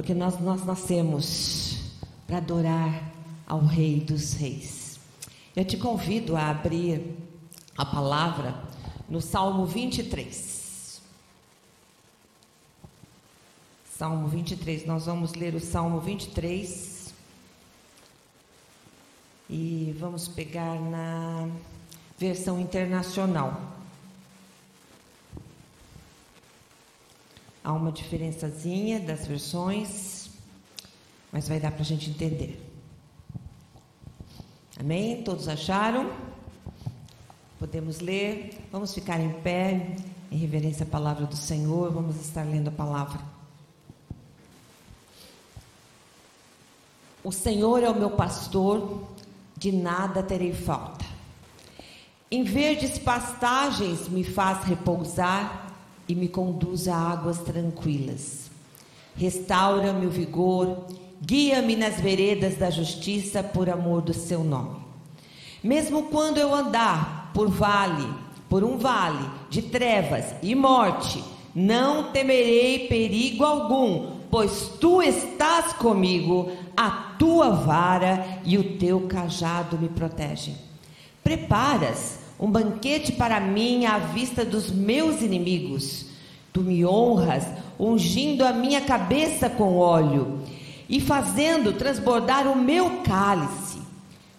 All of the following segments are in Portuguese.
porque nós, nós nascemos para adorar ao Rei dos Reis. Eu te convido a abrir a palavra no Salmo 23. Salmo 23, nós vamos ler o Salmo 23 e vamos pegar na versão internacional. Há uma diferençazinha das versões, mas vai dar para a gente entender. Amém? Todos acharam? Podemos ler? Vamos ficar em pé, em reverência à palavra do Senhor, vamos estar lendo a palavra. O Senhor é o meu pastor, de nada terei falta. Em verdes pastagens me faz repousar e me conduz a águas tranquilas. Restaura meu vigor, guia-me nas veredas da justiça por amor do seu nome. Mesmo quando eu andar por vale, por um vale de trevas e morte, não temerei perigo algum, pois tu estás comigo, a tua vara e o teu cajado me protegem. Preparas um banquete para mim à vista dos meus inimigos. Tu me honras, ungindo a minha cabeça com óleo e fazendo transbordar o meu cálice.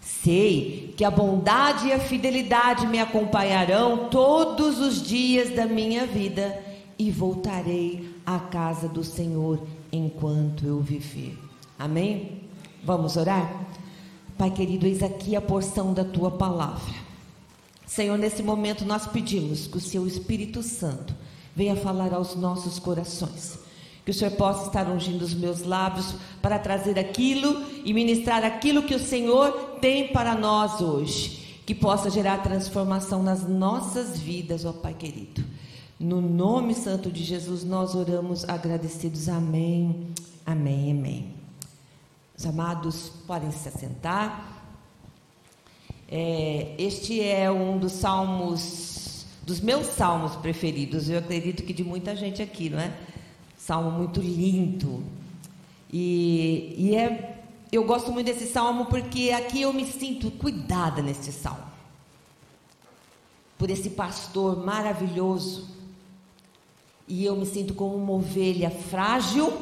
Sei que a bondade e a fidelidade me acompanharão todos os dias da minha vida e voltarei à casa do Senhor enquanto eu viver. Amém? Vamos orar? Pai querido, eis aqui a porção da tua palavra. Senhor, nesse momento nós pedimos que o seu Espírito Santo venha falar aos nossos corações. Que o Senhor possa estar ungindo os meus lábios para trazer aquilo e ministrar aquilo que o Senhor tem para nós hoje. Que possa gerar transformação nas nossas vidas, ó Pai querido. No nome santo de Jesus nós oramos agradecidos. Amém. Amém. Amém. Os amados podem se assentar. É, este é um dos salmos, dos meus salmos preferidos. Eu acredito que de muita gente aqui, não é? Salmo muito lindo. E, e é, eu gosto muito desse salmo porque aqui eu me sinto cuidada neste salmo. Por esse pastor maravilhoso. E eu me sinto como uma ovelha frágil,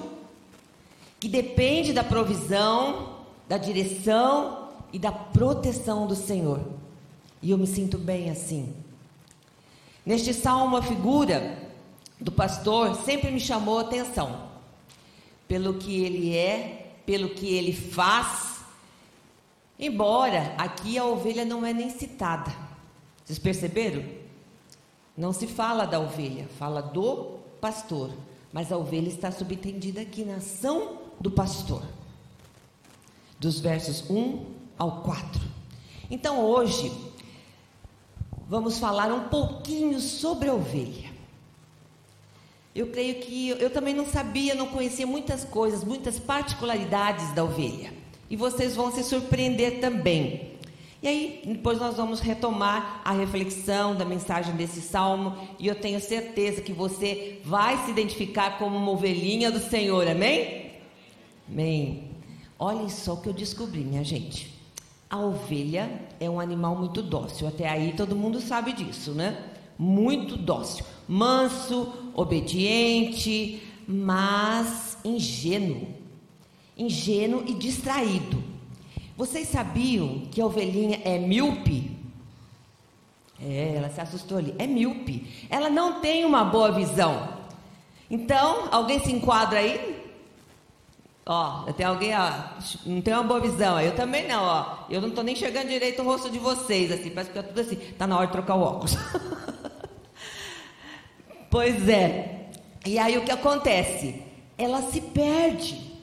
que depende da provisão, da direção e da proteção do Senhor. E eu me sinto bem assim. Neste salmo, a figura do pastor sempre me chamou a atenção. Pelo que ele é, pelo que ele faz. Embora aqui a ovelha não é nem citada. Vocês perceberam? Não se fala da ovelha, fala do pastor. Mas a ovelha está subentendida aqui na ação do pastor. Dos versos 1 ao 4. Então hoje vamos falar um pouquinho sobre a ovelha. Eu creio que eu também não sabia, não conhecia muitas coisas, muitas particularidades da ovelha. E vocês vão se surpreender também. E aí, depois nós vamos retomar a reflexão da mensagem desse salmo, e eu tenho certeza que você vai se identificar como uma ovelhinha do Senhor, amém? Amém. Olhem só o que eu descobri, minha gente. A ovelha é um animal muito dócil, até aí todo mundo sabe disso, né? Muito dócil, manso, obediente, mas ingênuo. Ingênuo e distraído. Vocês sabiam que a ovelhinha é míope? É, ela se assustou ali. É míope. Ela não tem uma boa visão. Então, alguém se enquadra aí? Ó, tem alguém, ó, não tem uma boa visão. Eu também não, ó. Eu não tô nem chegando direito o rosto de vocês, assim, parece que tá tudo assim. Tá na hora de trocar o óculos. pois é. E aí o que acontece? Ela se perde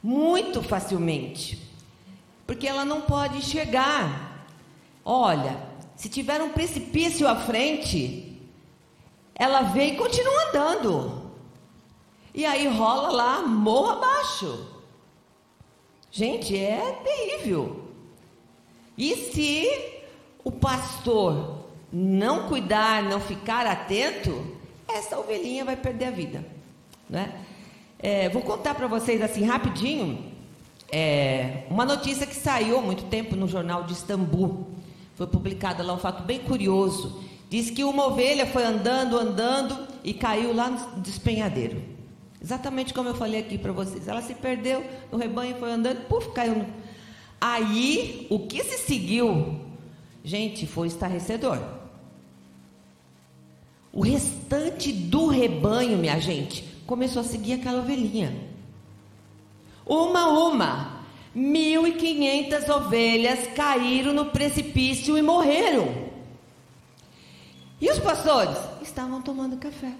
muito facilmente. Porque ela não pode enxergar. Olha, se tiver um precipício à frente, ela vê e continua andando. E aí rola lá morro abaixo. Gente, é terrível. E se o pastor não cuidar, não ficar atento, essa ovelhinha vai perder a vida, né? É, vou contar para vocês assim rapidinho é, uma notícia que saiu há muito tempo no jornal de Istambul. Foi publicada lá um fato bem curioso. Diz que uma ovelha foi andando, andando e caiu lá no despenhadeiro. Exatamente como eu falei aqui para vocês. Ela se perdeu no rebanho, foi andando, puf, caiu. Aí, o que se seguiu, gente, foi estarrecedor. O restante do rebanho, minha gente, começou a seguir aquela ovelhinha. Uma a uma. 1.500 ovelhas caíram no precipício e morreram. E os pastores estavam tomando café.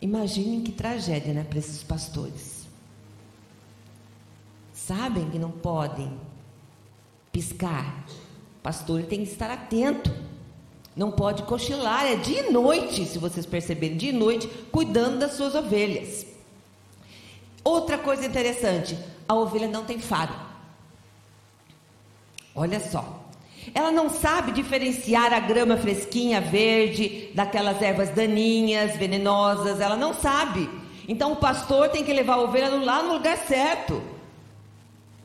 Imaginem que tragédia, né, para esses pastores. Sabem que não podem piscar. Pastor tem que estar atento. Não pode cochilar, é dia e noite, se vocês perceberem, dia e noite, cuidando das suas ovelhas. Outra coisa interessante, a ovelha não tem faro. Olha só. Ela não sabe diferenciar a grama fresquinha, verde, daquelas ervas daninhas, venenosas. Ela não sabe. Então o pastor tem que levar a ovelha lá no lugar certo.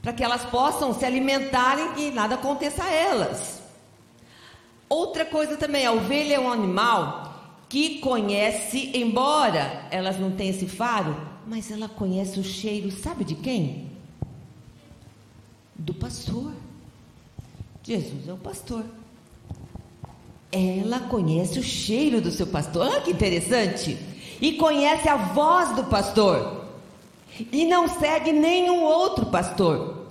Para que elas possam se alimentarem e nada aconteça a elas. Outra coisa também, a ovelha é um animal que conhece, embora elas não tenham esse faro, mas ela conhece o cheiro, sabe de quem? Do pastor. Jesus é o pastor. Ela conhece o cheiro do seu pastor. Olha que interessante. E conhece a voz do pastor. E não segue nenhum outro pastor.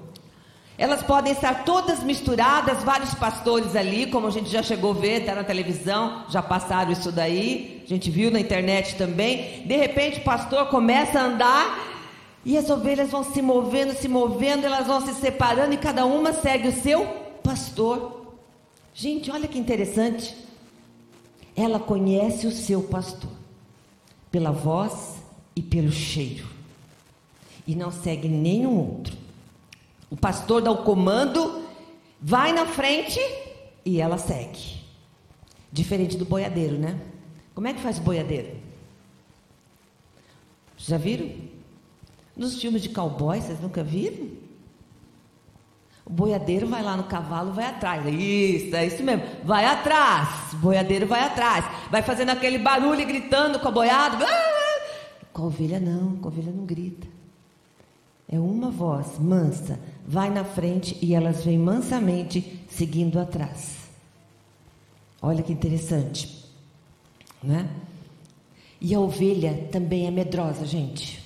Elas podem estar todas misturadas, vários pastores ali, como a gente já chegou a ver, está na televisão, já passaram isso daí, a gente viu na internet também. De repente o pastor começa a andar e as ovelhas vão se movendo, se movendo, elas vão se separando e cada uma segue o seu pastor. Gente, olha que interessante. Ela conhece o seu pastor pela voz e pelo cheiro. E não segue nenhum outro. O pastor dá o comando, vai na frente e ela segue. Diferente do boiadeiro, né? Como é que faz o boiadeiro? Já viram? Nos filmes de cowboy, vocês nunca viram? O boiadeiro vai lá no cavalo, vai atrás. Isso, é isso mesmo. Vai atrás. O boiadeiro vai atrás. Vai fazendo aquele barulho e gritando com a boiada. Ah! Com a ovelha não, com a ovelha não grita. É uma voz mansa. Vai na frente e elas vêm mansamente seguindo atrás. Olha que interessante. Né? E a ovelha também é medrosa, gente.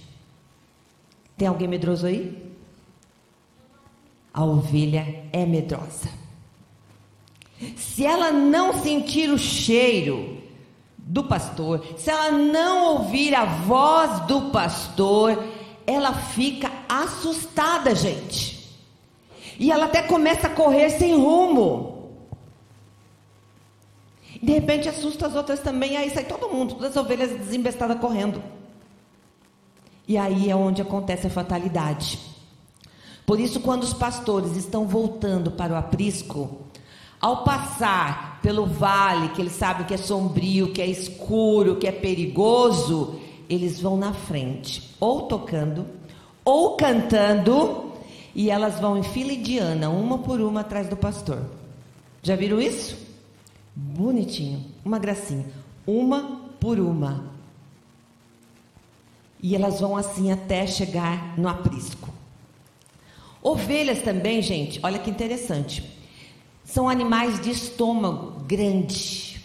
Tem alguém medroso aí? A ovelha é medrosa. Se ela não sentir o cheiro do pastor, se ela não ouvir a voz do pastor, ela fica assustada, gente. E ela até começa a correr sem rumo. De repente assusta as outras também, aí sai todo mundo, todas as ovelhas desembestadas correndo. E aí é onde acontece a fatalidade. Por isso, quando os pastores estão voltando para o aprisco, ao passar pelo vale, que eles sabem que é sombrio, que é escuro, que é perigoso, eles vão na frente, ou tocando, ou cantando, e elas vão em fila indiana, uma por uma atrás do pastor. Já viram isso? Bonitinho, uma gracinha. Uma por uma. E elas vão assim até chegar no aprisco. Ovelhas também, gente, olha que interessante. São animais de estômago grande.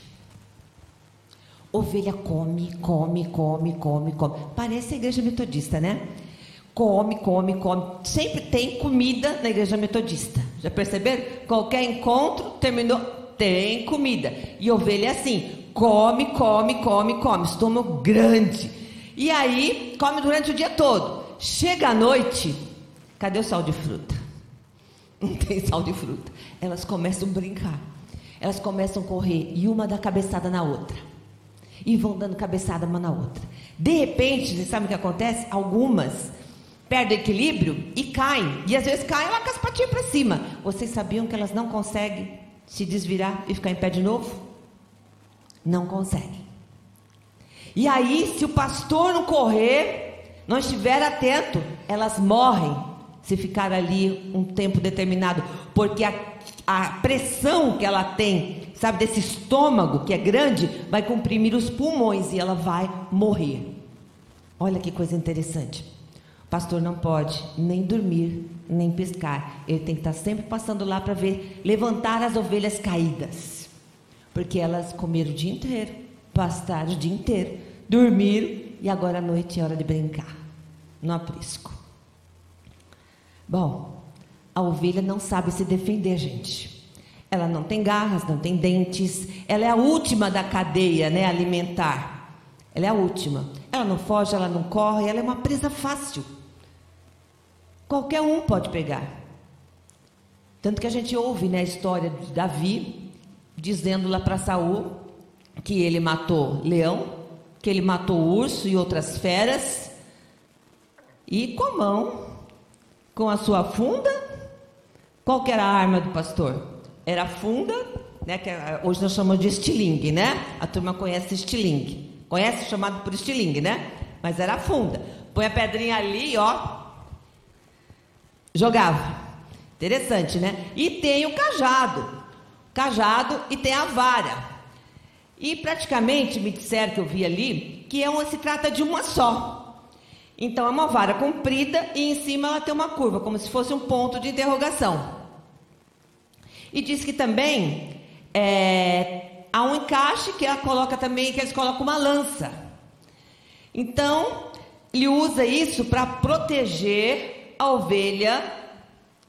Ovelha come, come, come, come, come. Parece a igreja metodista, né? Come, come, come. Sempre tem comida na igreja metodista. Já perceberam? Qualquer encontro terminou, tem comida. E ovelha é assim: come, come, come, come. Estômago grande. E aí, come durante o dia todo. Chega à noite, Cadê o sal de fruta? Não tem sal de fruta. Elas começam a brincar. Elas começam a correr e uma dá cabeçada na outra. E vão dando cabeçada uma na outra. De repente, vocês sabem o que acontece? Algumas perdem equilíbrio e caem. E às vezes caem lá com as patinhas para cima. Vocês sabiam que elas não conseguem se desvirar e ficar em pé de novo? Não conseguem. E aí, se o pastor não correr, não estiver atento, elas morrem se ficar ali um tempo determinado, porque a, a pressão que ela tem, sabe, desse estômago que é grande, vai comprimir os pulmões e ela vai morrer. Olha que coisa interessante. O pastor não pode nem dormir, nem pescar. Ele tem que estar sempre passando lá para ver, levantar as ovelhas caídas. Porque elas comeram o dia inteiro, pastaram o dia inteiro, dormiram e agora à noite é hora de brincar no aprisco. Bom, a ovelha não sabe se defender, gente. Ela não tem garras, não tem dentes. Ela é a última da cadeia né, alimentar. Ela é a última. Ela não foge, ela não corre, ela é uma presa fácil. Qualquer um pode pegar. Tanto que a gente ouve né, a história de Davi dizendo lá para Saul que ele matou leão, que ele matou urso e outras feras, e com a mão com a sua funda. Qual que era a arma do pastor? Era a funda, né, que é, hoje nós chamamos de estilingue, né? A turma conhece estilingue. Conhece chamado por estilingue, né? Mas era a funda. Põe a pedrinha ali, ó. Jogava. Interessante, né? E tem o cajado. Cajado e tem a vara. E praticamente me disseram que eu vi ali que é uma, se trata de uma só. Então é uma vara comprida e em cima ela tem uma curva, como se fosse um ponto de interrogação. E diz que também é, há um encaixe que ela coloca também, que eles colocam uma lança. Então, ele usa isso para proteger a ovelha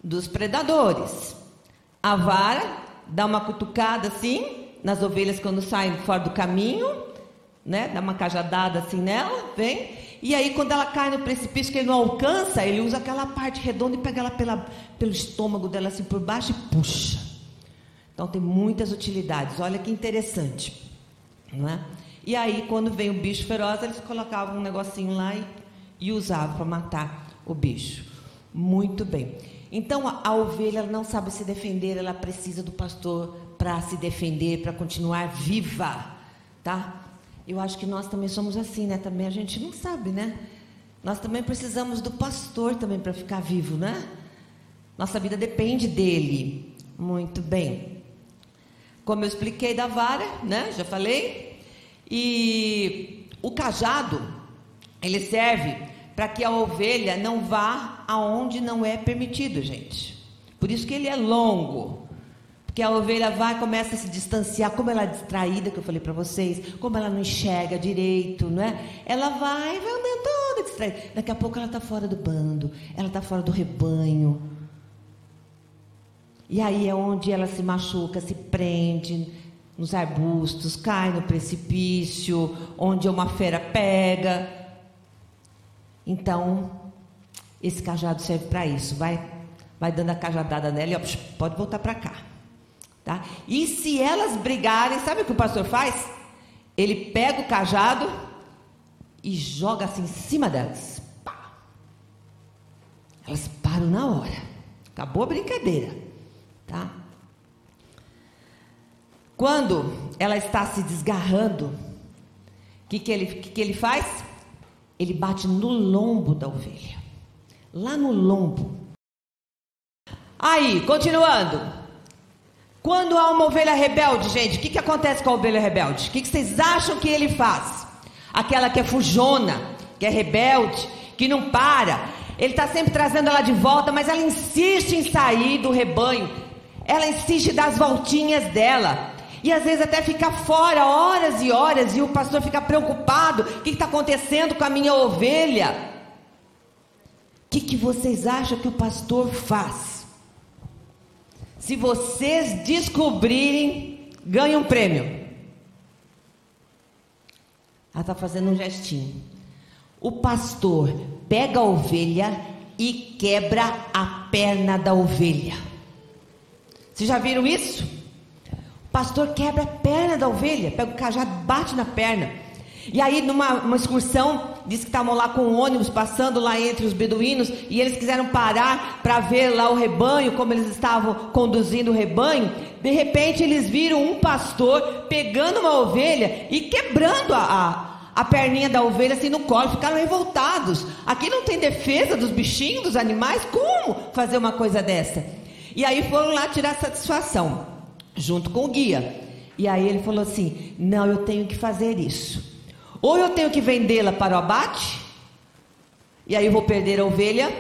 dos predadores. A vara dá uma cutucada assim nas ovelhas quando saem fora do caminho, né? Dá uma cajadada assim nela, vem e aí, quando ela cai no precipício que ele não alcança, ele usa aquela parte redonda e pega ela pela, pelo estômago dela assim por baixo e puxa. Então tem muitas utilidades. Olha que interessante. Não é? E aí, quando vem o bicho feroz, eles colocavam um negocinho lá e, e usavam para matar o bicho. Muito bem. Então a, a ovelha não sabe se defender, ela precisa do pastor para se defender, para continuar viva, tá? Eu acho que nós também somos assim, né? Também a gente não sabe, né? Nós também precisamos do pastor também para ficar vivo, né? Nossa vida depende dele. Muito bem. Como eu expliquei da vara, né? Já falei. E o cajado, ele serve para que a ovelha não vá aonde não é permitido, gente. Por isso que ele é longo. Porque a ovelha vai, começa a se distanciar, como ela é distraída, que eu falei para vocês, como ela não enxerga direito, não é? Ela vai, vai andando toda distraída. Daqui a pouco ela está fora do bando, ela está fora do rebanho. E aí é onde ela se machuca, se prende nos arbustos, cai no precipício, onde uma fera pega. Então, esse cajado serve para isso. Vai, vai dando a cajadada nela e ó, pode voltar para cá. Tá? E se elas brigarem, sabe o que o pastor faz? Ele pega o cajado e joga assim em cima delas. Pá. Elas param na hora. Acabou a brincadeira. Tá? Quando ela está se desgarrando, o que, que, ele, que, que ele faz? Ele bate no lombo da ovelha. Lá no lombo. Aí, continuando. Quando há uma ovelha rebelde, gente, o que, que acontece com a ovelha rebelde? O que, que vocês acham que ele faz? Aquela que é fujona, que é rebelde, que não para. Ele está sempre trazendo ela de volta, mas ela insiste em sair do rebanho. Ela insiste em dar as voltinhas dela. E às vezes até fica fora horas e horas, e o pastor fica preocupado: o que está acontecendo com a minha ovelha? O que, que vocês acham que o pastor faz? Se vocês descobrirem, ganhe um prêmio. Ela está fazendo um gestinho. O pastor pega a ovelha e quebra a perna da ovelha. Vocês já viram isso? O pastor quebra a perna da ovelha, pega o cajado, bate na perna. E aí, numa excursão, disse que estavam lá com o ônibus passando lá entre os beduínos e eles quiseram parar para ver lá o rebanho, como eles estavam conduzindo o rebanho. De repente, eles viram um pastor pegando uma ovelha e quebrando a, a perninha da ovelha assim no colo, ficaram revoltados. Aqui não tem defesa dos bichinhos, dos animais, como fazer uma coisa dessa? E aí foram lá tirar satisfação, junto com o guia. E aí ele falou assim: Não, eu tenho que fazer isso. Ou eu tenho que vendê-la para o abate, e aí eu vou perder a ovelha,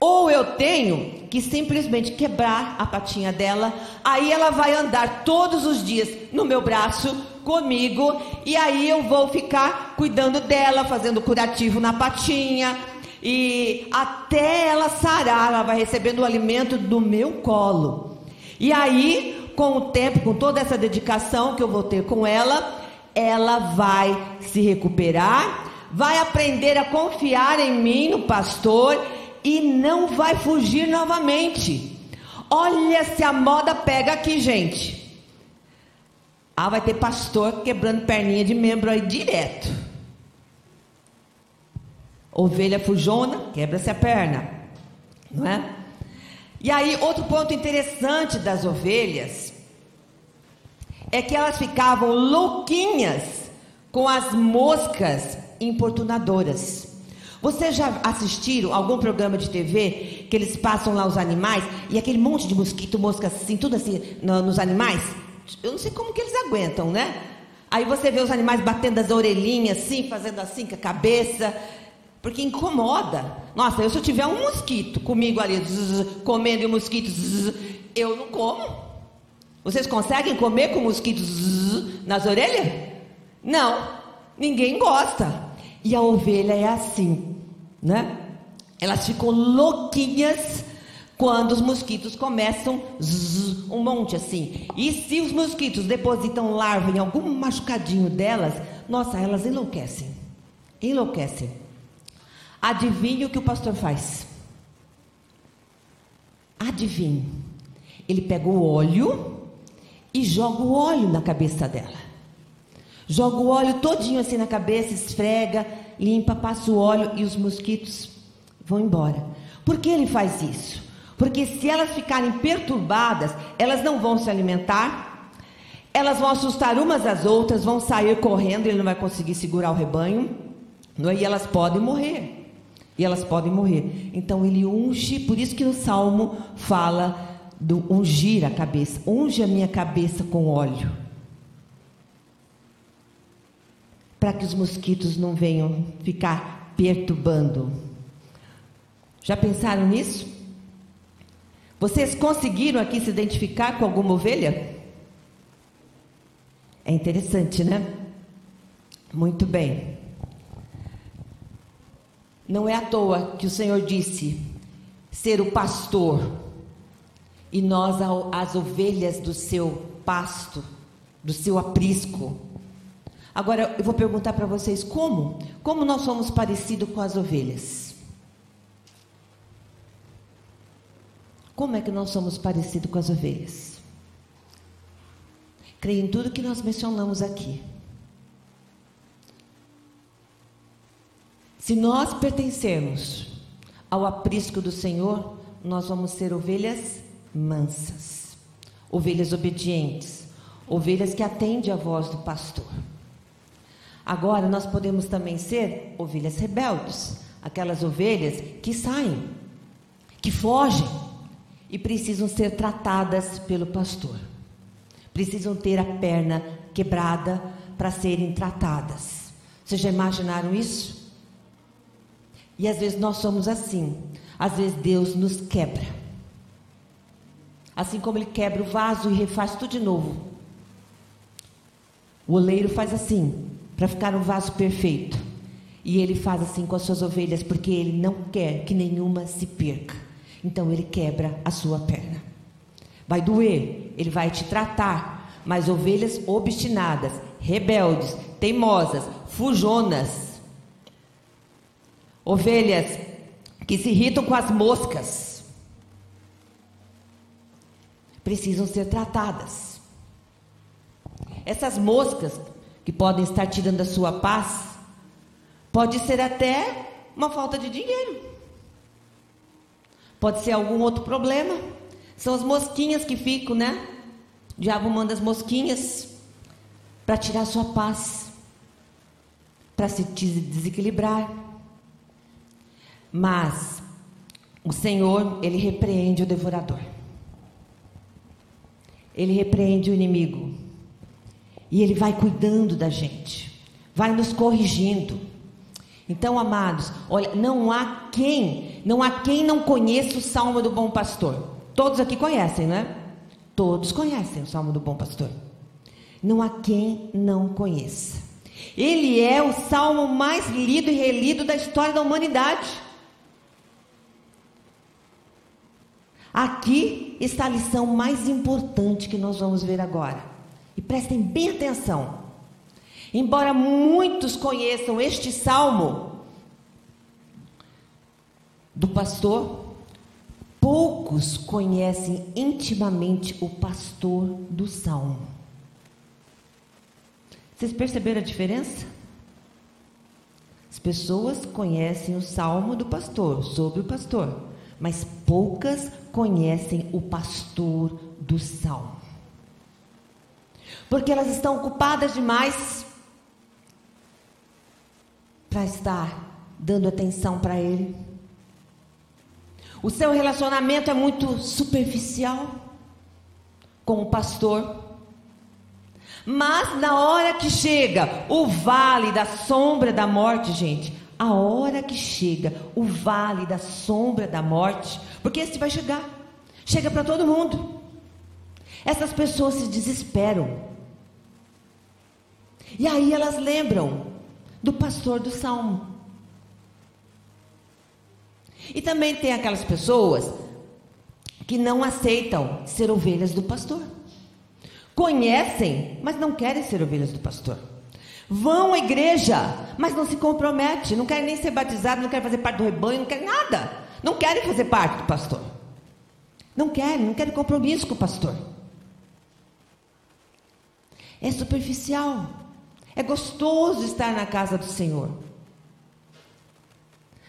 ou eu tenho que simplesmente quebrar a patinha dela, aí ela vai andar todos os dias no meu braço comigo, e aí eu vou ficar cuidando dela, fazendo curativo na patinha, e até ela sarar, ela vai recebendo o alimento do meu colo. E aí, com o tempo, com toda essa dedicação que eu vou ter com ela, ela vai se recuperar, vai aprender a confiar em mim, no pastor, e não vai fugir novamente. Olha se a moda pega aqui, gente. Ah, vai ter pastor quebrando perninha de membro aí direto. Ovelha fujona, quebra-se a perna. Não é? E aí, outro ponto interessante das ovelhas é que elas ficavam louquinhas com as moscas importunadoras. Vocês já assistiram algum programa de TV que eles passam lá os animais e aquele monte de mosquito, mosca assim, tudo assim no, nos animais? Eu não sei como que eles aguentam, né? Aí você vê os animais batendo as orelhinhas assim, fazendo assim com a cabeça, porque incomoda. Nossa, eu se eu tiver um mosquito comigo ali, zzz, comendo e o mosquito, zzz, eu não como. Vocês conseguem comer com mosquitos nas orelhas? Não, ninguém gosta. E a ovelha é assim, né? Elas ficam louquinhas quando os mosquitos começam zzz, um monte assim. E se os mosquitos depositam larva em algum machucadinho delas, nossa, elas enlouquecem. Enlouquecem. Adivinhe o que o pastor faz? Adivinhe. Ele pega o óleo e joga o óleo na cabeça dela. Joga o óleo todinho assim na cabeça, esfrega, limpa, passa o óleo e os mosquitos vão embora. Por que ele faz isso? Porque se elas ficarem perturbadas, elas não vão se alimentar, elas vão assustar umas às outras, vão sair correndo, ele não vai conseguir segurar o rebanho, é? e elas podem morrer. E elas podem morrer. Então ele unge, por isso que no Salmo fala do ungir a cabeça. Unge a minha cabeça com óleo. Para que os mosquitos não venham ficar perturbando. Já pensaram nisso? Vocês conseguiram aqui se identificar com alguma ovelha? É interessante, né? Muito bem. Não é à toa que o Senhor disse ser o pastor e nós as ovelhas do seu pasto, do seu aprisco. Agora eu vou perguntar para vocês como? Como nós somos parecidos com as ovelhas? Como é que nós somos parecidos com as ovelhas? Creio em tudo que nós mencionamos aqui. Se nós pertencermos ao aprisco do Senhor, nós vamos ser ovelhas mansas, ovelhas obedientes, ovelhas que atendem à voz do pastor. Agora, nós podemos também ser ovelhas rebeldes, aquelas ovelhas que saem, que fogem e precisam ser tratadas pelo pastor. Precisam ter a perna quebrada para serem tratadas. Vocês já imaginaram isso? E às vezes nós somos assim. Às vezes Deus nos quebra. Assim como Ele quebra o vaso e refaz tudo de novo. O oleiro faz assim, para ficar um vaso perfeito. E Ele faz assim com as suas ovelhas, porque Ele não quer que nenhuma se perca. Então ele quebra a sua perna. Vai doer, ele vai te tratar, mas ovelhas obstinadas, rebeldes, teimosas, fujonas, ovelhas que se irritam com as moscas, precisam ser tratadas. Essas moscas que podem estar tirando a sua paz, pode ser até uma falta de dinheiro. Pode ser algum outro problema. São as mosquinhas que ficam, né? O diabo manda as mosquinhas para tirar sua paz. para se desequilibrar. Mas o Senhor, ele repreende o devorador. Ele repreende o inimigo. E ele vai cuidando da gente, vai nos corrigindo. Então, amados, olha, não há quem, não há quem não conheça o Salmo do Bom Pastor. Todos aqui conhecem, né? Todos conhecem o Salmo do Bom Pastor. Não há quem não conheça. Ele é o salmo mais lido e relido da história da humanidade. Aqui está a lição mais importante que nós vamos ver agora. E prestem bem atenção. Embora muitos conheçam este salmo do pastor, poucos conhecem intimamente o pastor do salmo. Vocês perceberam a diferença? As pessoas conhecem o salmo do pastor, sobre o pastor, mas poucas conhecem o pastor do salmo. Porque elas estão ocupadas demais para estar dando atenção para ele. O seu relacionamento é muito superficial com o pastor. Mas na hora que chega o vale da sombra da morte, gente, a hora que chega o vale da sombra da morte, porque esse vai chegar, chega para todo mundo. Essas pessoas se desesperam. E aí elas lembram do pastor do salmo. E também tem aquelas pessoas que não aceitam ser ovelhas do pastor. Conhecem, mas não querem ser ovelhas do pastor. Vão à igreja, mas não se comprometem, não querem nem ser batizados, não querem fazer parte do rebanho, não querem nada. Não querem fazer parte do pastor. Não querem, não querem compromisso com o pastor. É superficial. É gostoso estar na casa do Senhor.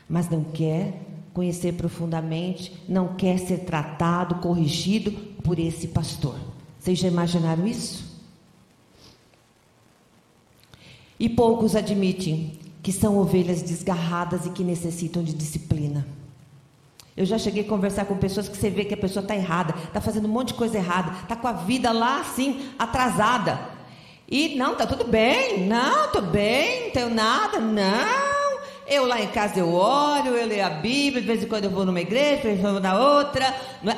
Mas não quer conhecer profundamente, não quer ser tratado, corrigido por esse pastor. Vocês já imaginaram isso? E poucos admitem que são ovelhas desgarradas e que necessitam de disciplina. Eu já cheguei a conversar com pessoas que você vê que a pessoa está errada, está fazendo um monte de coisa errada, está com a vida lá assim, atrasada. E não, está tudo bem, não, estou bem, não tenho nada, não. Eu lá em casa eu oro, eu leio a Bíblia, de vez em quando eu vou numa igreja, de vez em quando eu vou na outra. É?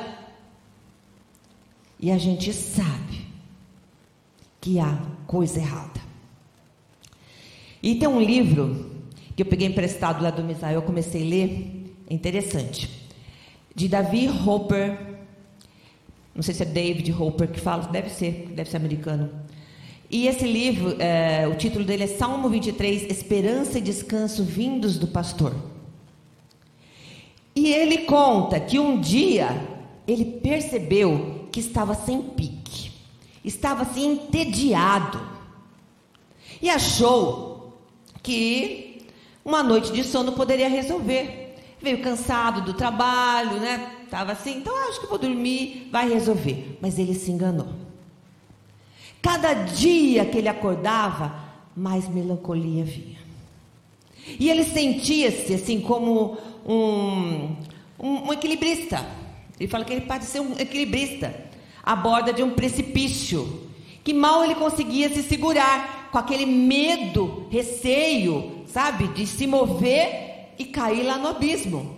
E a gente sabe que há coisa errada. E tem um livro que eu peguei emprestado lá do Misael, eu comecei a ler, é interessante, de Davi Hopper, não sei se é David Hopper que fala, deve ser, deve ser americano. E esse livro, é, o título dele é Salmo 23, Esperança e Descanso Vindos do Pastor. E ele conta que um dia ele percebeu que estava sem pique, estava assim entediado e achou que uma noite de sono poderia resolver. Veio cansado do trabalho, né? Estava assim, então acho que vou dormir, vai resolver. Mas ele se enganou. Cada dia que ele acordava, mais melancolia vinha. E ele sentia-se assim como um, um, um equilibrista ele fala que ele ser um equilibrista à borda de um precipício, que mal ele conseguia se segurar com aquele medo, receio, sabe, de se mover e cair lá no abismo.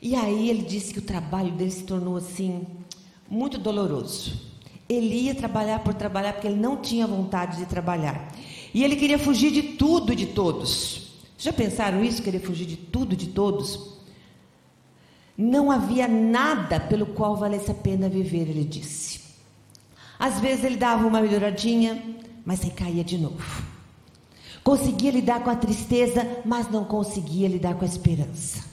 E aí ele disse que o trabalho dele se tornou assim muito doloroso. Ele ia trabalhar por trabalhar porque ele não tinha vontade de trabalhar. E ele queria fugir de tudo e de todos. Já pensaram isso? Querer fugir de tudo e de todos? Não havia nada pelo qual valesse a pena viver, ele disse. Às vezes ele dava uma melhoradinha, mas recaía de novo. Conseguia lidar com a tristeza, mas não conseguia lidar com a esperança.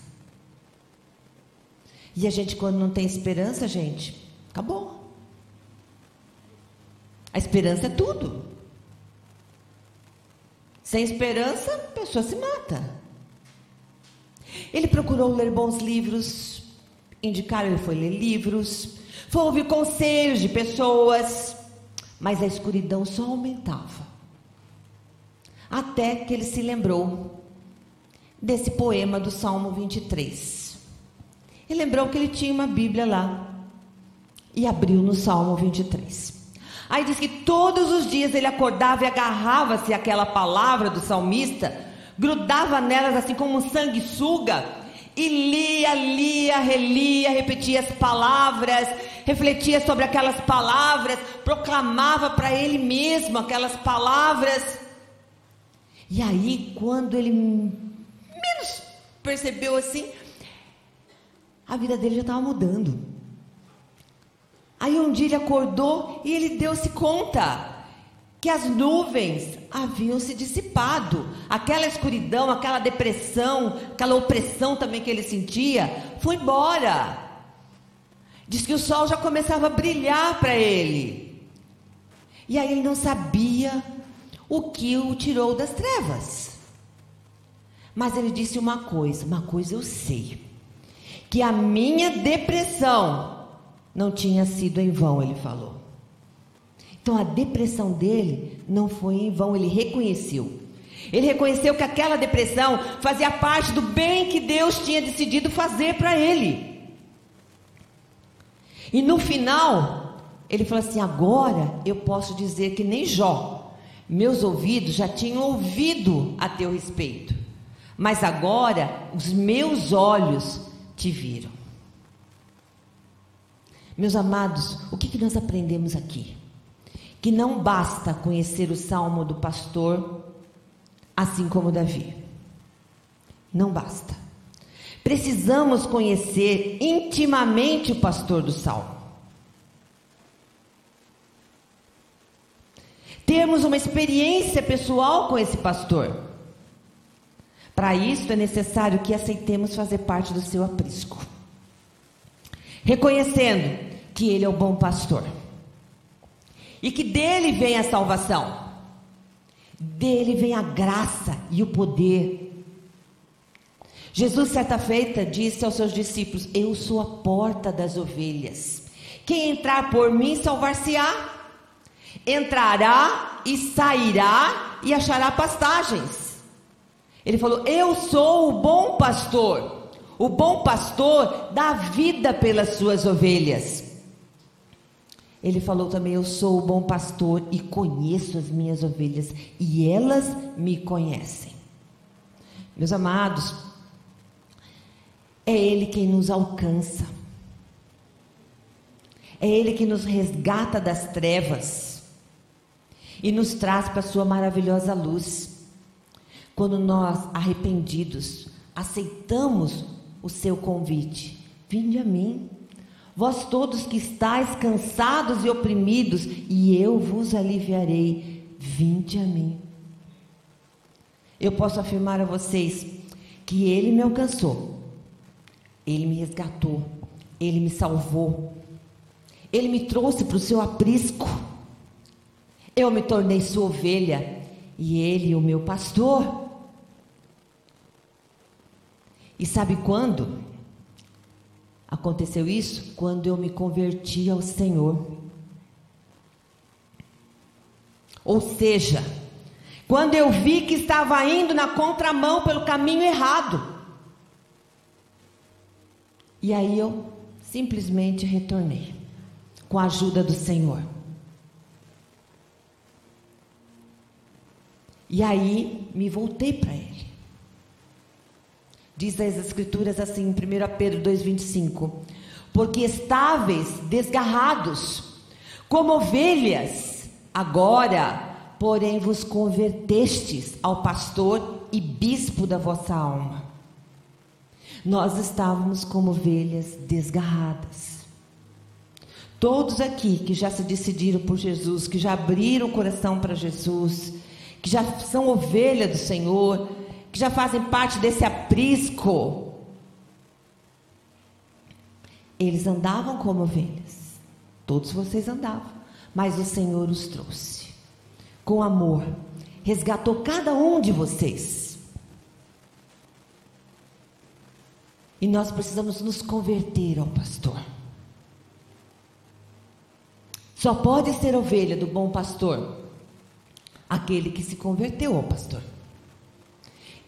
E a gente, quando não tem esperança, gente, acabou. A esperança é tudo. Sem esperança, a pessoa se mata. Ele procurou ler bons livros, indicaram ele foi ler livros, foi ouvir conselhos de pessoas, mas a escuridão só aumentava. Até que ele se lembrou desse poema do Salmo 23. Ele lembrou que ele tinha uma Bíblia lá e abriu no Salmo 23. Aí diz que todos os dias ele acordava e agarrava-se àquela palavra do salmista, grudava nelas assim como um sanguessuga e lia, lia, relia, repetia as palavras, refletia sobre aquelas palavras, proclamava para ele mesmo aquelas palavras. E aí, quando ele menos percebeu assim, a vida dele já estava mudando. Aí um dia ele acordou e ele deu-se conta que as nuvens haviam se dissipado. Aquela escuridão, aquela depressão, aquela opressão também que ele sentia, foi embora. Diz que o sol já começava a brilhar para ele. E aí ele não sabia o que o tirou das trevas. Mas ele disse uma coisa, uma coisa eu sei, que a minha depressão não tinha sido em vão, ele falou. Então a depressão dele não foi em vão, ele reconheceu. Ele reconheceu que aquela depressão fazia parte do bem que Deus tinha decidido fazer para ele. E no final, ele falou assim: agora eu posso dizer que nem Jó, meus ouvidos já tinham ouvido a teu respeito, mas agora os meus olhos te viram. Meus amados, o que, que nós aprendemos aqui? Que não basta conhecer o salmo do pastor, assim como Davi. Não basta. Precisamos conhecer intimamente o pastor do salmo. Termos uma experiência pessoal com esse pastor. Para isso é necessário que aceitemos fazer parte do seu aprisco reconhecendo que Ele é o bom pastor e que dele vem a salvação, dele vem a graça e o poder. Jesus, certa feita, disse aos seus discípulos: Eu sou a porta das ovelhas. Quem entrar por mim salvar-se-á, entrará e sairá e achará pastagens. Ele falou: Eu sou o bom pastor. O bom pastor dá vida pelas suas ovelhas. Ele falou também: Eu sou o bom pastor e conheço as minhas ovelhas, e elas me conhecem. Meus amados, é Ele quem nos alcança, é Ele que nos resgata das trevas e nos traz para a Sua maravilhosa luz. Quando nós, arrependidos, aceitamos o seu convite: Vinde a mim, vós todos que estáis cansados e oprimidos, e eu vos aliviarei. Vinde a mim. Eu posso afirmar a vocês que Ele me alcançou, Ele me resgatou, Ele me salvou, Ele me trouxe para o seu aprisco. Eu me tornei sua ovelha e Ele, o meu pastor. E sabe quando aconteceu isso? Quando eu me converti ao Senhor. Ou seja, quando eu vi que estava indo na contramão pelo caminho errado. E aí eu simplesmente retornei, com a ajuda do Senhor. E aí me voltei para Ele. Diz as Escrituras assim, em 1 Pedro 2,25: Porque estáveis, desgarrados, como ovelhas, agora, porém, vos convertestes ao pastor e bispo da vossa alma. Nós estávamos como ovelhas desgarradas. Todos aqui que já se decidiram por Jesus, que já abriram o coração para Jesus, que já são ovelha do Senhor, que já fazem parte desse aprisco, eles andavam como ovelhas. Todos vocês andavam, mas o Senhor os trouxe com amor, resgatou cada um de vocês. E nós precisamos nos converter ao pastor. Só pode ser ovelha do bom pastor Aquele que se converteu ao pastor.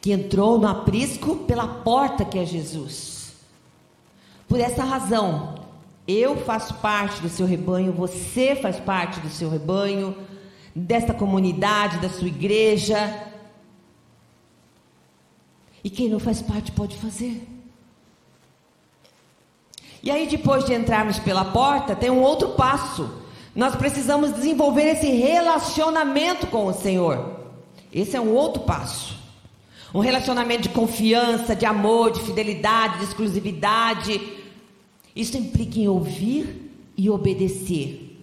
Que entrou no aprisco pela porta que é Jesus. Por essa razão, eu faço parte do seu rebanho, você faz parte do seu rebanho, desta comunidade, da sua igreja. E quem não faz parte pode fazer. E aí, depois de entrarmos pela porta, tem um outro passo. Nós precisamos desenvolver esse relacionamento com o Senhor. Esse é um outro passo. Um relacionamento de confiança, de amor, de fidelidade, de exclusividade. Isso implica em ouvir e obedecer,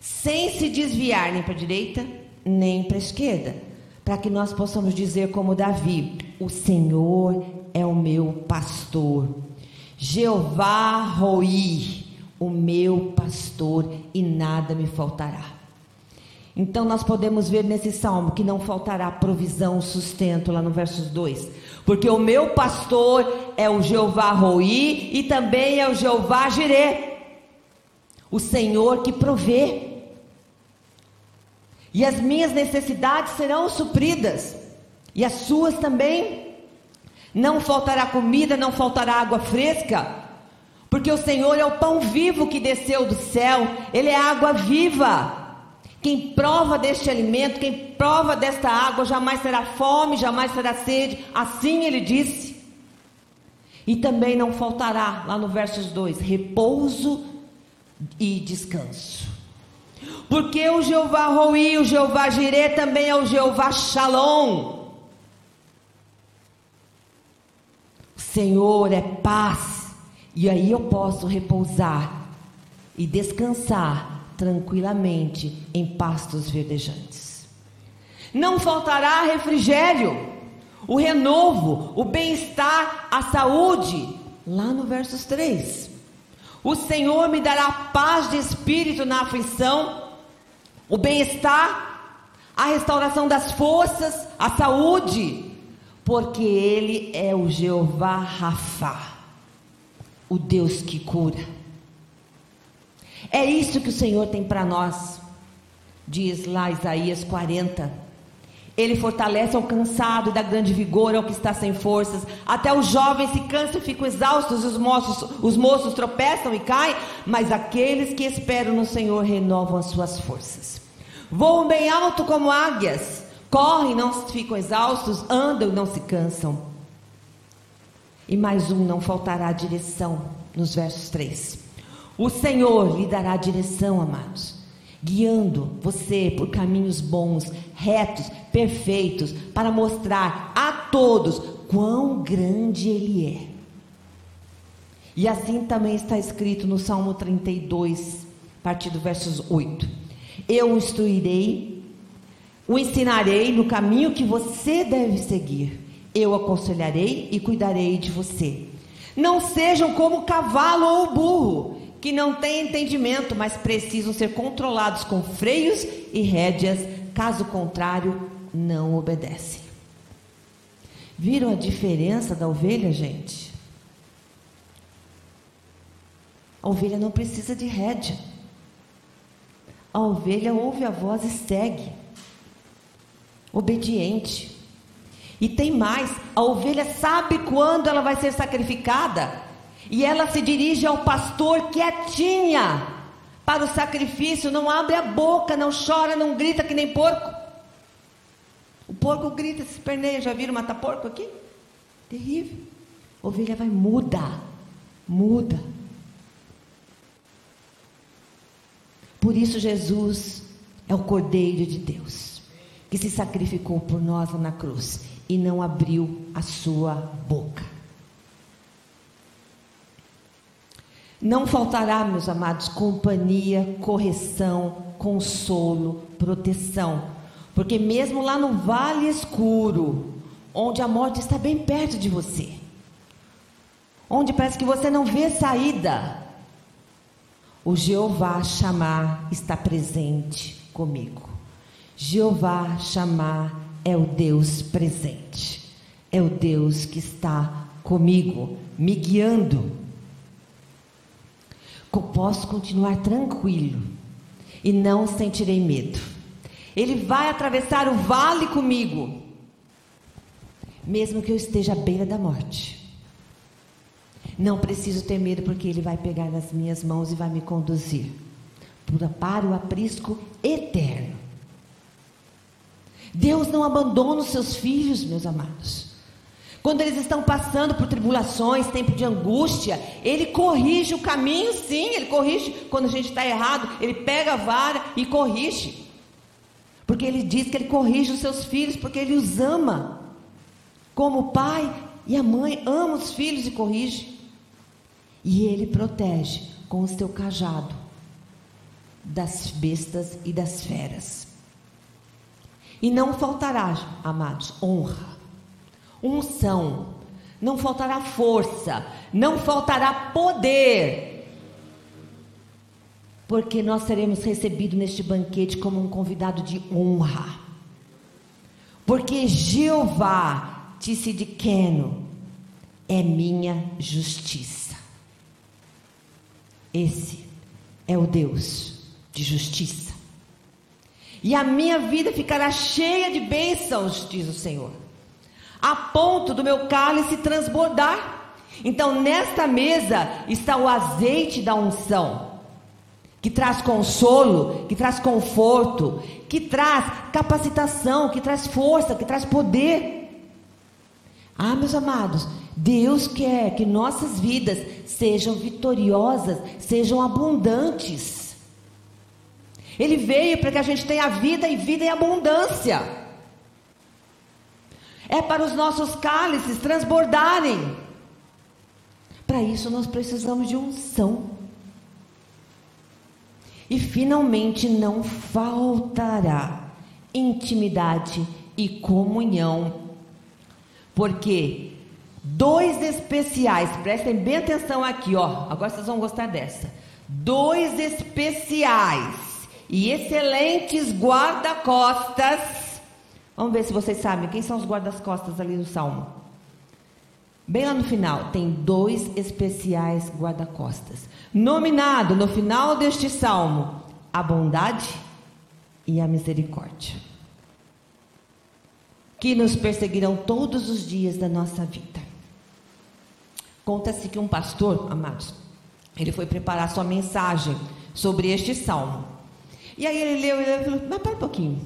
sem se desviar nem para a direita nem para a esquerda, para que nós possamos dizer, como Davi: O Senhor é o meu pastor Jeová Roi, o meu pastor, e nada me faltará. Então nós podemos ver nesse salmo que não faltará provisão, sustento, lá no versos 2. Porque o meu pastor é o Jeová Roi e também é o Jeová Jirê, o Senhor que provê. E as minhas necessidades serão supridas, e as suas também. Não faltará comida, não faltará água fresca, porque o Senhor é o pão vivo que desceu do céu, Ele é água viva. Quem prova deste alimento, quem prova desta água, jamais terá fome, jamais terá sede, assim ele disse. E também não faltará, lá no versos 2, repouso e descanso. Porque o Jeová Roi, o Jeová Jirê, também é o Jeová Shalom Senhor é paz, e aí eu posso repousar e descansar tranquilamente em pastos verdejantes. Não faltará refrigério, o renovo, o bem-estar, a saúde, lá no versos 3. O Senhor me dará paz de espírito na aflição, o bem-estar, a restauração das forças, a saúde, porque Ele é o Jeová Rafa, o Deus que cura. É isso que o Senhor tem para nós, diz lá Isaías 40. Ele fortalece ao cansado e dá grande vigor ao que está sem forças. Até os jovens se cansam e ficam exaustos, os moços, os moços tropeçam e caem, mas aqueles que esperam no Senhor renovam as suas forças. Voam bem alto como águias correm, não ficam exaustos, andam e não se cansam. E mais um, não faltará direção, nos versos 3. O Senhor lhe dará direção, amados, guiando você por caminhos bons, retos, perfeitos, para mostrar a todos quão grande Ele é. E assim também está escrito no Salmo 32, a partir do versos 8: Eu o instruirei o ensinarei no caminho que você deve seguir. Eu aconselharei e cuidarei de você. Não sejam como cavalo ou burro, que não têm entendimento, mas precisam ser controlados com freios e rédeas, caso contrário, não obedecem. Viram a diferença da ovelha, gente? A ovelha não precisa de rédea. A ovelha ouve a voz e segue obediente. E tem mais: a ovelha sabe quando ela vai ser sacrificada, e ela se dirige ao pastor quietinha para o sacrifício, não abre a boca, não chora, não grita que nem porco. O porco grita, se esperneia. Já viram matar porco aqui? Terrível. A ovelha vai muda, muda. Por isso Jesus é o Cordeiro de Deus que se sacrificou por nós na cruz e não abriu a sua boca. Não faltará, meus amados, companhia, correção, consolo, proteção, porque mesmo lá no vale escuro, onde a morte está bem perto de você, onde parece que você não vê saída, o Jeová chamar está presente comigo. Jeová chamar é o Deus presente, é o Deus que está comigo, me guiando. Posso continuar tranquilo e não sentirei medo. Ele vai atravessar o vale comigo, mesmo que eu esteja à beira da morte. Não preciso ter medo, porque Ele vai pegar nas minhas mãos e vai me conduzir para o aprisco eterno. Deus não abandona os seus filhos, meus amados. Quando eles estão passando por tribulações, tempo de angústia, Ele corrige o caminho, sim, Ele corrige quando a gente está errado, Ele pega a vara e corrige. Porque Ele diz que Ele corrige os seus filhos, porque Ele os ama. Como o pai e a mãe amam os filhos e corrige. E Ele protege com o seu cajado das bestas e das feras. E não faltará, amados, honra, unção, não faltará força, não faltará poder, porque nós seremos recebidos neste banquete como um convidado de honra. Porque Jeová, disse de Queno, é minha justiça. Esse é o Deus de justiça. E a minha vida ficará cheia de bênçãos, diz o Senhor, a ponto do meu cálice transbordar. Então, nesta mesa está o azeite da unção, que traz consolo, que traz conforto, que traz capacitação, que traz força, que traz poder. Ah, meus amados, Deus quer que nossas vidas sejam vitoriosas, sejam abundantes. Ele veio para que a gente tenha vida e vida em abundância. É para os nossos cálices transbordarem. Para isso nós precisamos de unção. E finalmente não faltará intimidade e comunhão. Porque dois especiais, prestem bem atenção aqui, ó. Agora vocês vão gostar dessa. Dois especiais e excelentes guarda-costas. Vamos ver se vocês sabem quem são os guarda-costas ali no Salmo. Bem lá no final, tem dois especiais guarda-costas. Nominado no final deste salmo, a bondade e a misericórdia. Que nos perseguirão todos os dias da nossa vida. Conta-se que um pastor, amados, ele foi preparar sua mensagem sobre este salmo. E aí ele leu, e falou, mas para um pouquinho,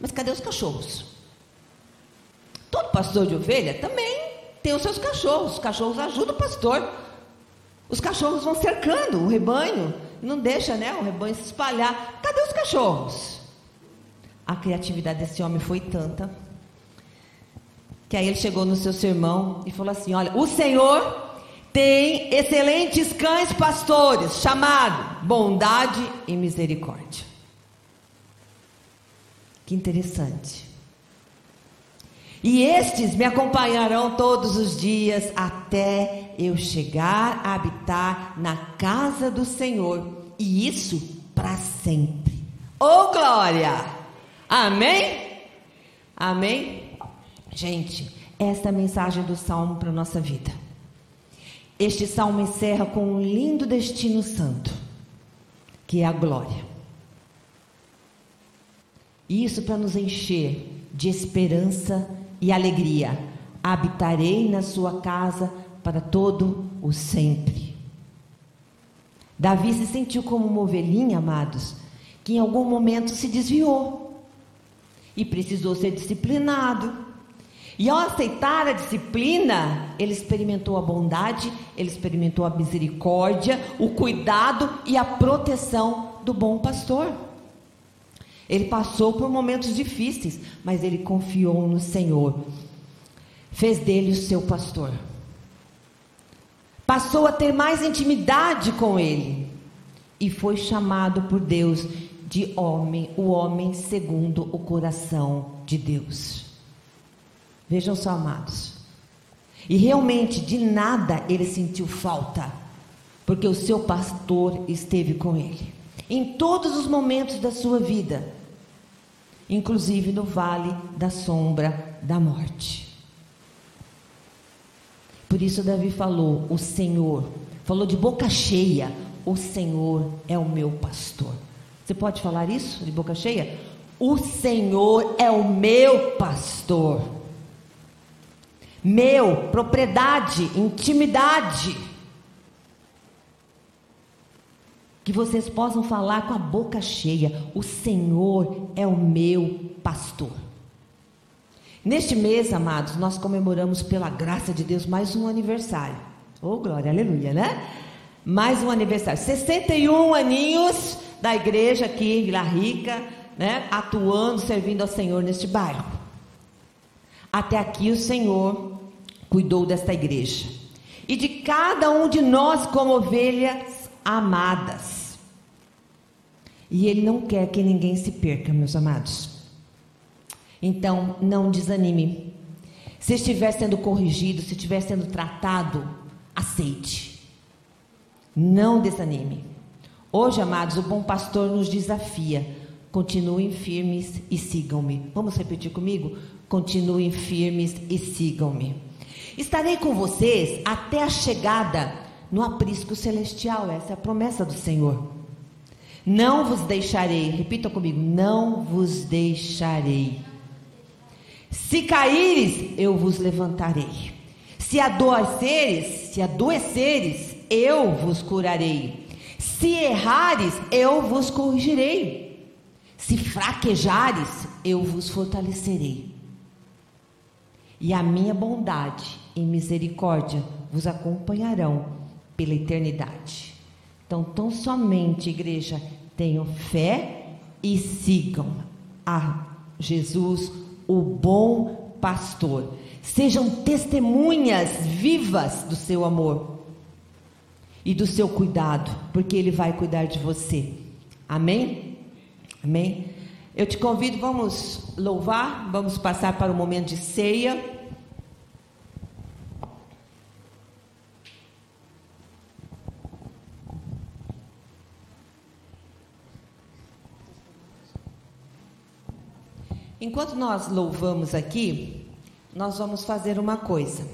mas cadê os cachorros? Todo pastor de ovelha também tem os seus cachorros, os cachorros ajudam o pastor. Os cachorros vão cercando o rebanho, não deixa né, o rebanho se espalhar. Cadê os cachorros? A criatividade desse homem foi tanta que aí ele chegou no seu sermão e falou assim: Olha, o Senhor tem excelentes cães pastores, chamado bondade e misericórdia. Que interessante. E estes me acompanharão todos os dias até eu chegar a habitar na casa do Senhor, e isso para sempre. Oh glória! Amém? Amém? Gente, esta é a mensagem do salmo para nossa vida. Este salmo encerra com um lindo destino santo, que é a glória. Isso para nos encher de esperança e alegria. Habitarei na sua casa para todo o sempre. Davi se sentiu como uma ovelhinha, amados, que em algum momento se desviou e precisou ser disciplinado. E ao aceitar a disciplina, ele experimentou a bondade, ele experimentou a misericórdia, o cuidado e a proteção do bom pastor. Ele passou por momentos difíceis, mas ele confiou no Senhor. Fez dele o seu pastor. Passou a ter mais intimidade com ele. E foi chamado por Deus de homem, o homem segundo o coração de Deus. Vejam só, amados. E realmente de nada ele sentiu falta, porque o seu pastor esteve com ele. Em todos os momentos da sua vida, inclusive no vale da sombra da morte. Por isso Davi falou: "O Senhor", falou de boca cheia: "O Senhor é o meu pastor". Você pode falar isso de boca cheia? O Senhor é o meu pastor. Meu, propriedade, intimidade. Que vocês possam falar com a boca cheia: O Senhor é o meu pastor. Neste mês, amados, nós comemoramos pela graça de Deus mais um aniversário. Oh, glória, aleluia, né? Mais um aniversário. 61 aninhos da igreja aqui em Vila Rica, né? Atuando, servindo ao Senhor neste bairro. Até aqui o Senhor cuidou desta igreja. E de cada um de nós como ovelhas amadas. E Ele não quer que ninguém se perca, meus amados. Então, não desanime. Se estiver sendo corrigido, se estiver sendo tratado, aceite. Não desanime. Hoje, amados, o bom pastor nos desafia. Continuem firmes e sigam-me. Vamos repetir comigo? Continuem firmes e sigam-me. Estarei com vocês até a chegada no aprisco celestial. Essa é a promessa do Senhor. Não vos deixarei. Repita comigo: não vos deixarei. Se caíres, eu vos levantarei. Se adoeceres, se adoeceres, eu vos curarei. Se errares, eu vos corrigirei. Se fraquejares, eu vos fortalecerei. E a minha bondade e misericórdia vos acompanharão pela eternidade. Então, tão somente, igreja, tenham fé e sigam a Jesus, o bom pastor. Sejam testemunhas vivas do seu amor e do seu cuidado, porque Ele vai cuidar de você. Amém? Amém? Eu te convido, vamos louvar, vamos passar para o momento de ceia. Enquanto nós louvamos aqui, nós vamos fazer uma coisa.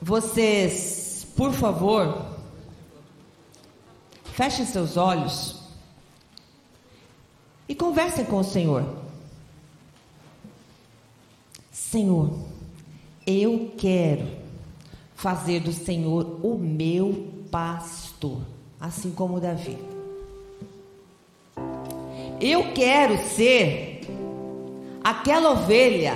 Vocês, por favor, fechem seus olhos e conversem com o Senhor. Senhor, eu quero fazer do Senhor o meu pastor, assim como Davi. Eu quero ser aquela ovelha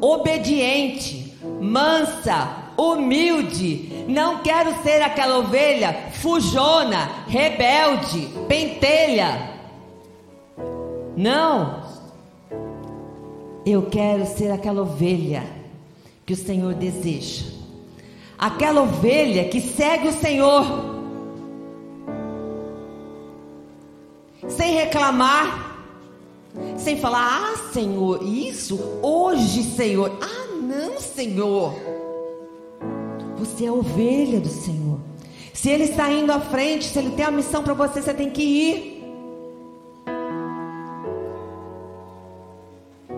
obediente, mansa, humilde. Não quero ser aquela ovelha fujona, rebelde, pentelha. Não. Eu quero ser aquela ovelha que o Senhor deseja. Aquela ovelha que segue o Senhor. Reclamar, sem falar: "Ah, Senhor, isso hoje, Senhor. Ah, não, Senhor." Você é ovelha do Senhor. Se Ele está indo à frente, se Ele tem a missão para você, você tem que ir.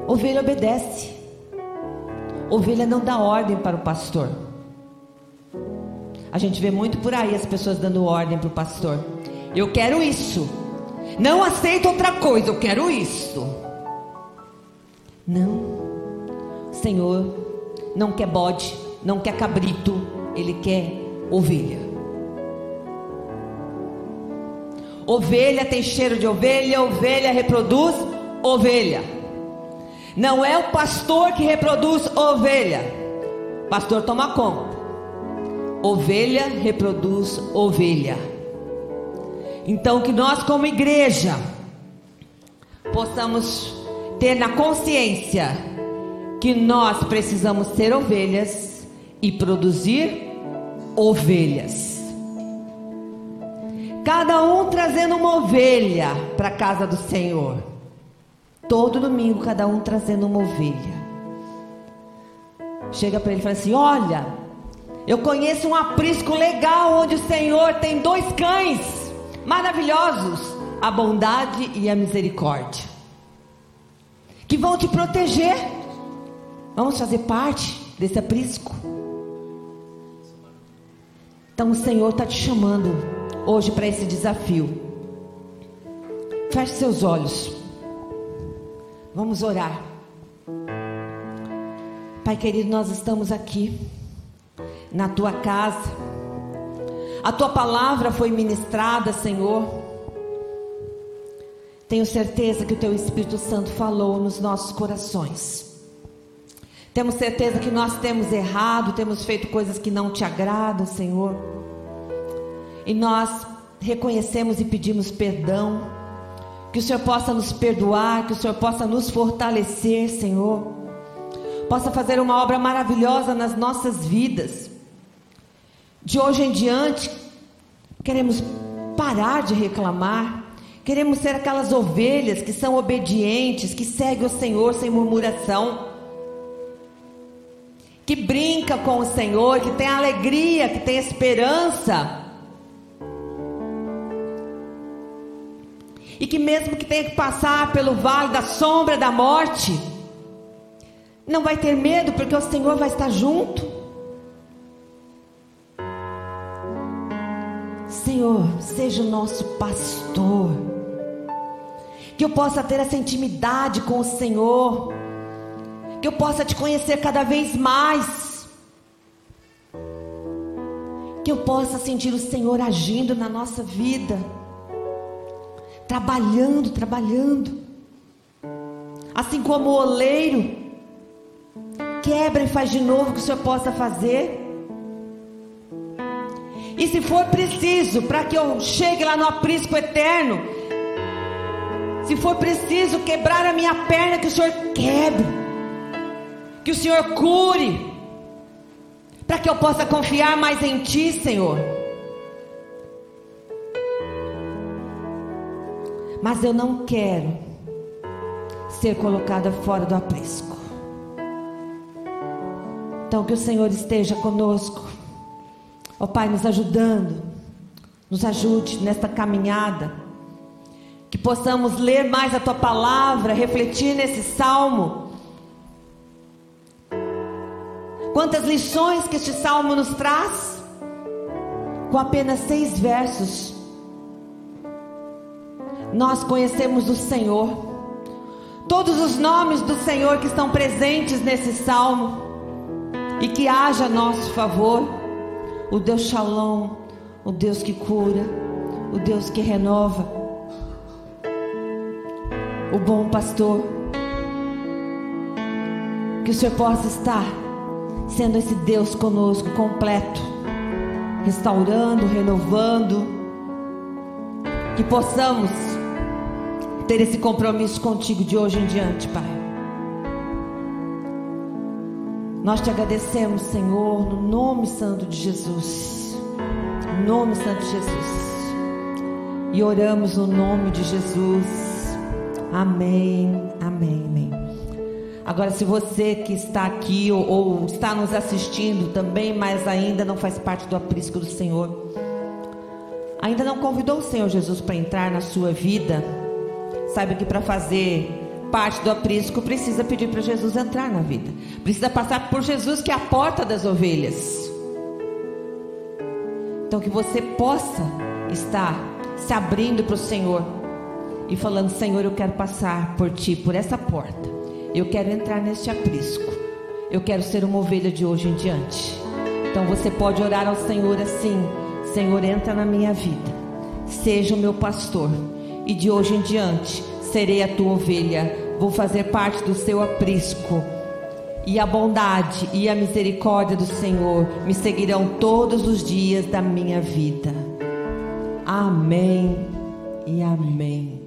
Ovelha obedece. Ovelha não dá ordem para o pastor. A gente vê muito por aí as pessoas dando ordem para o pastor. Eu quero isso. Não aceito outra coisa, eu quero isso. Não. Senhor não quer bode, não quer cabrito, ele quer ovelha. Ovelha tem cheiro de ovelha, ovelha reproduz ovelha. Não é o pastor que reproduz ovelha. Pastor toma conta. Ovelha reproduz ovelha. Então que nós como igreja possamos ter na consciência que nós precisamos ser ovelhas e produzir ovelhas. Cada um trazendo uma ovelha para a casa do Senhor. Todo domingo, cada um trazendo uma ovelha. Chega para ele e fala assim: Olha, eu conheço um aprisco legal onde o Senhor tem dois cães maravilhosos, a bondade e a misericórdia, que vão te proteger. Vamos fazer parte desse aprisco. Então o Senhor está te chamando hoje para esse desafio. Feche seus olhos. Vamos orar. Pai querido, nós estamos aqui na tua casa. A tua palavra foi ministrada, Senhor. Tenho certeza que o teu Espírito Santo falou nos nossos corações. Temos certeza que nós temos errado, temos feito coisas que não te agradam, Senhor. E nós reconhecemos e pedimos perdão. Que o Senhor possa nos perdoar, que o Senhor possa nos fortalecer, Senhor. Possa fazer uma obra maravilhosa nas nossas vidas. De hoje em diante, queremos parar de reclamar. Queremos ser aquelas ovelhas que são obedientes, que seguem o Senhor sem murmuração que brinca com o Senhor, que tem alegria, que tem esperança. E que mesmo que tenha que passar pelo vale da sombra da morte, não vai ter medo, porque o Senhor vai estar junto. Senhor, seja o nosso pastor. Que eu possa ter essa intimidade com o Senhor que eu possa te conhecer cada vez mais. Que eu possa sentir o Senhor agindo na nossa vida, trabalhando, trabalhando. Assim como o oleiro quebra e faz de novo que o Senhor possa fazer. E se for preciso, para que eu chegue lá no aprisco eterno, se for preciso quebrar a minha perna, que o Senhor quebre que o Senhor cure, para que eu possa confiar mais em Ti, Senhor. Mas eu não quero ser colocada fora do aprisco. Então, que o Senhor esteja conosco, ó Pai, nos ajudando, nos ajude nesta caminhada, que possamos ler mais a Tua palavra, refletir nesse salmo. Quantas lições que este salmo nos traz? Com apenas seis versos, nós conhecemos o Senhor, todos os nomes do Senhor que estão presentes nesse salmo, e que haja a nosso favor, o Deus Shalom, o Deus que cura, o Deus que renova, o bom pastor, que o Senhor possa estar sendo esse Deus conosco completo, restaurando, renovando, que possamos ter esse compromisso contigo de hoje em diante, Pai. Nós te agradecemos, Senhor, no nome santo de Jesus. No nome santo de Jesus. E oramos no nome de Jesus. Amém. Amém. Amém. Agora, se você que está aqui ou, ou, está nos assistindo também, mas ainda não faz parte do aprisco do Senhor, ainda não convidou o Senhor Jesus para entrar na sua vida, saiba que para fazer parte do aprisco precisa pedir para Jesus entrar na vida, precisa passar por Jesus, que é a porta das ovelhas. Então, que você possa estar se abrindo para o Senhor e falando: Senhor, eu quero passar por ti, por essa porta. Eu quero entrar neste aprisco. Eu quero ser uma ovelha de hoje em diante. Então você pode orar ao Senhor assim: Senhor, entra na minha vida. Seja o meu pastor. E de hoje em diante serei a tua ovelha. Vou fazer parte do seu aprisco. E a bondade e a misericórdia do Senhor me seguirão todos os dias da minha vida. Amém e amém.